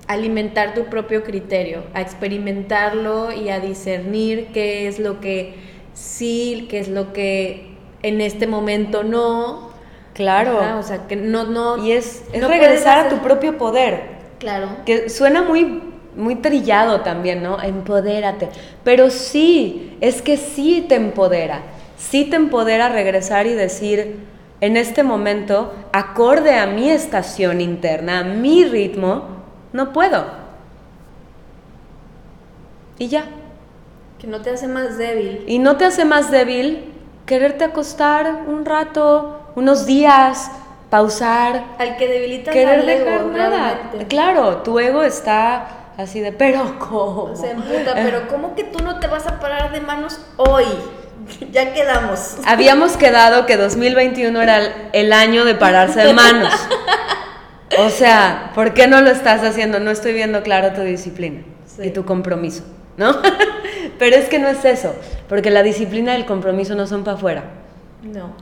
alimentar tu propio criterio, a experimentarlo y a discernir qué es lo que sí, qué es lo que en este momento no. Claro. Ajá, o sea, que no, no. y es, es no puedes regresar a tu propio poder. Claro. Que suena muy, muy trillado también, ¿no? Empodérate. Pero sí, es que sí te empodera. Sí te empodera regresar y decir, en este momento, acorde a mi estación interna, a mi ritmo, no puedo. Y ya. Que no te hace más débil. Y no te hace más débil quererte acostar un rato, unos días, pausar, Al que debilitas querer al ego, dejar nada. realmente. Claro, tu ego está así de, pero ¿cómo? Se emputa, pero ¿cómo que tú no te vas a parar de manos hoy? ya quedamos. Habíamos quedado que 2021 era el, el año de pararse de manos. O sea, ¿por qué no lo estás haciendo? No estoy viendo claro tu disciplina Sí. y tu compromiso, ¿no? Pero es que no es eso, porque la disciplina y el compromiso no son para afuera. No.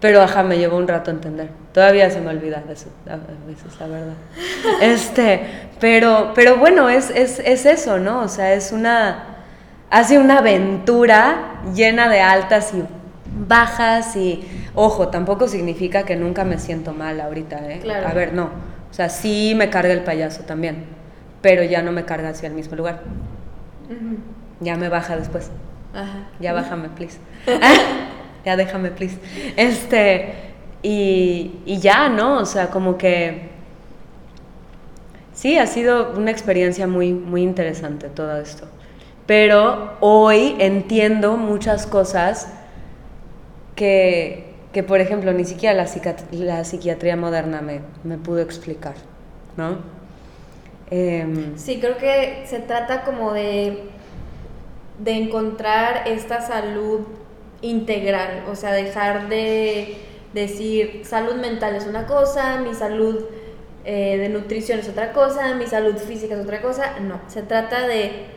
Pero ajá, me llevó un rato a entender. Todavía se me olvida eso, a a veces, la verdad. Este, pero, pero bueno, es, es, es eso, ¿no? O sea, es una. Hace una aventura llena de altas y bajas y. Ojo, tampoco significa que nunca me siento mal ahorita, ¿eh? Claro. A ver, no. O sea, sí me carga el payaso también, pero ya no me carga hacia el mismo lugar. Ya me baja después. Ajá. Ya bájame, please. ya déjame, please. Este, y, y ya, ¿no? O sea, como que... Sí, ha sido una experiencia muy, muy interesante todo esto. Pero hoy entiendo muchas cosas que, que por ejemplo, ni siquiera la, la psiquiatría moderna me, me pudo explicar, ¿no? Em, Sí, creo que se trata como de, de encontrar esta salud integral, o sea, dejar de decir salud mental es una cosa, mi salud eh, de nutrición es otra cosa, mi salud física es otra cosa, no, se trata de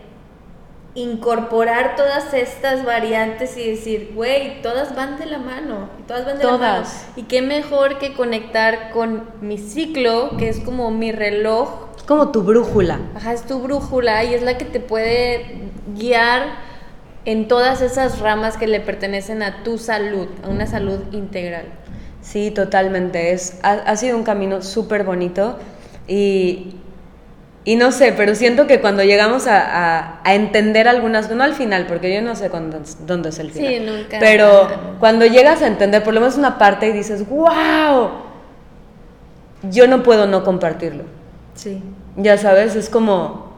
incorporar todas estas variantes y decir, güey, todas van de la mano, todas van de la mano. Y qué mejor que conectar con mi ciclo, que es como mi reloj es como tu brújula. Ajá, es tu brújula y es la que te puede guiar en todas esas ramas que le pertenecen a tu salud, a una salud integral. Sí, totalmente. Es, ha, ha sido un camino súper bonito y, y no sé, pero siento que cuando llegamos a, a- a entender algunas, no al final, porque yo no sé cuándo, dónde es el Sí, final. nunca. Pero cuando llegas a entender por lo menos una parte y dices, wow, yo no puedo no compartirlo. Sí. Ya sabes, es como,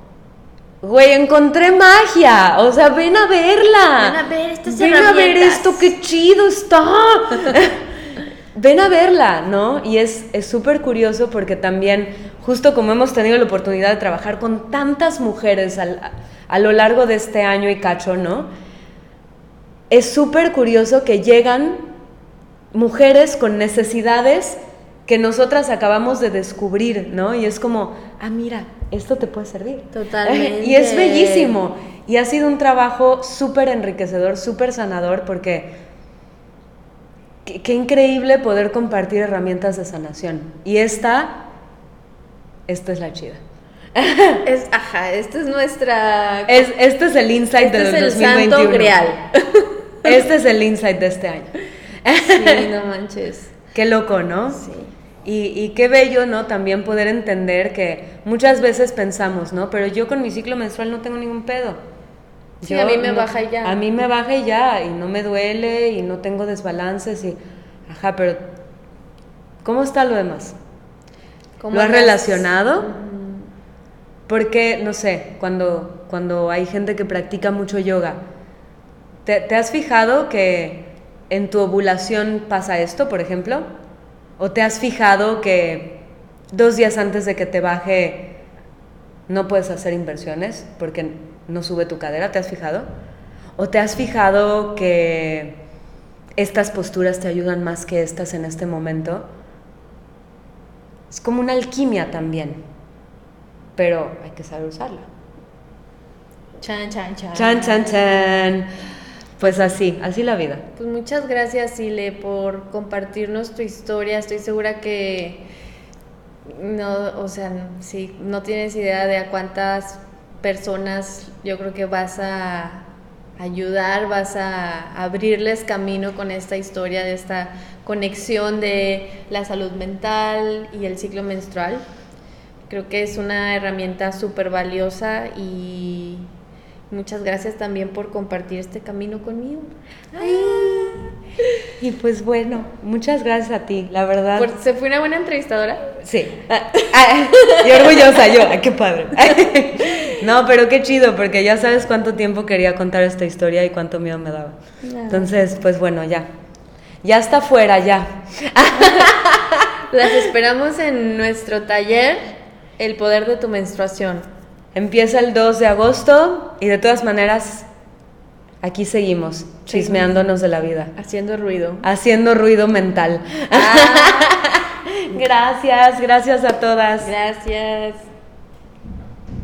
güey, encontré magia. O sea, ven a verla. Ven a ver estas Ven a ver esto, qué chido está. ven a verla, ¿no? Y es es súper curioso porque también, justo como hemos tenido la oportunidad de trabajar con tantas mujeres al- a lo largo de este año y cacho, ¿no? Es súper curioso que llegan mujeres con necesidades que nosotras acabamos de descubrir, ¿no? Y es como, ah, mira, esto te puede servir. Totalmente. Y es bellísimo. Y ha sido un trabajo súper enriquecedor, súper sanador, porque qué, qué increíble poder compartir herramientas de sanación. Y esta, esta es la chida. Es, ajá, esta es nuestra... Es, este es el insight este del es el 2021. santo grial. Este es el insight de este año. sí, no manches. Qué loco, ¿no? Sí. Y, y qué bello, ¿no? También poder entender que muchas veces pensamos, ¿no? Pero yo con mi ciclo menstrual no tengo ningún pedo. Sí, Yo a mí me no- baja y ya. A mí me baja y ya, y no me duele, y no tengo desbalances, y... Ajá, pero ¿Cómo está lo demás? ¿Cómo ¿Lo has relacionado? Mm, Porque, no sé, cuando, cuando hay gente que practica mucho yoga, ¿te, te has fijado que en tu ovulación pasa esto, por ejemplo? ¿O te has fijado que dos días antes de que te baje no puedes hacer inversiones porque no sube tu cadera? ¿Te has fijado? ¿O te has fijado que estas posturas te ayudan más que estas en este momento? Es como una alquimia también, pero hay que saber usarla. Chan, chan, chan. Chan, chan, chan. Pues así, así la vida. Pues muchas gracias, Sile, por compartirnos tu historia. Estoy segura que no, o sea, sí, no tienes idea de a cuántas personas yo creo que vas a ayudar, vas a abrirles camino con esta historia de esta conexión de la salud mental y el ciclo menstrual. Creo que es una herramienta súper valiosa y muchas gracias también por compartir este camino conmigo. Y pues bueno, muchas gracias a ti, la verdad. Por- ¿Se fue una buena entrevistadora? Sí. Ah, y orgullosa yo, ay, qué padre. No, pero qué chido, porque ya sabes cuánto tiempo quería contar esta historia y cuánto miedo me daba. Entonces, pues bueno, ya. Ya está fuera, ya. Las esperamos en nuestro taller El poder de tu menstruación. Empieza el 2 de agosto y de todas maneras, aquí seguimos, chismeándonos de la vida. Haciendo ruido. Haciendo ruido mental. Gracias, gracias a todas. Gracias.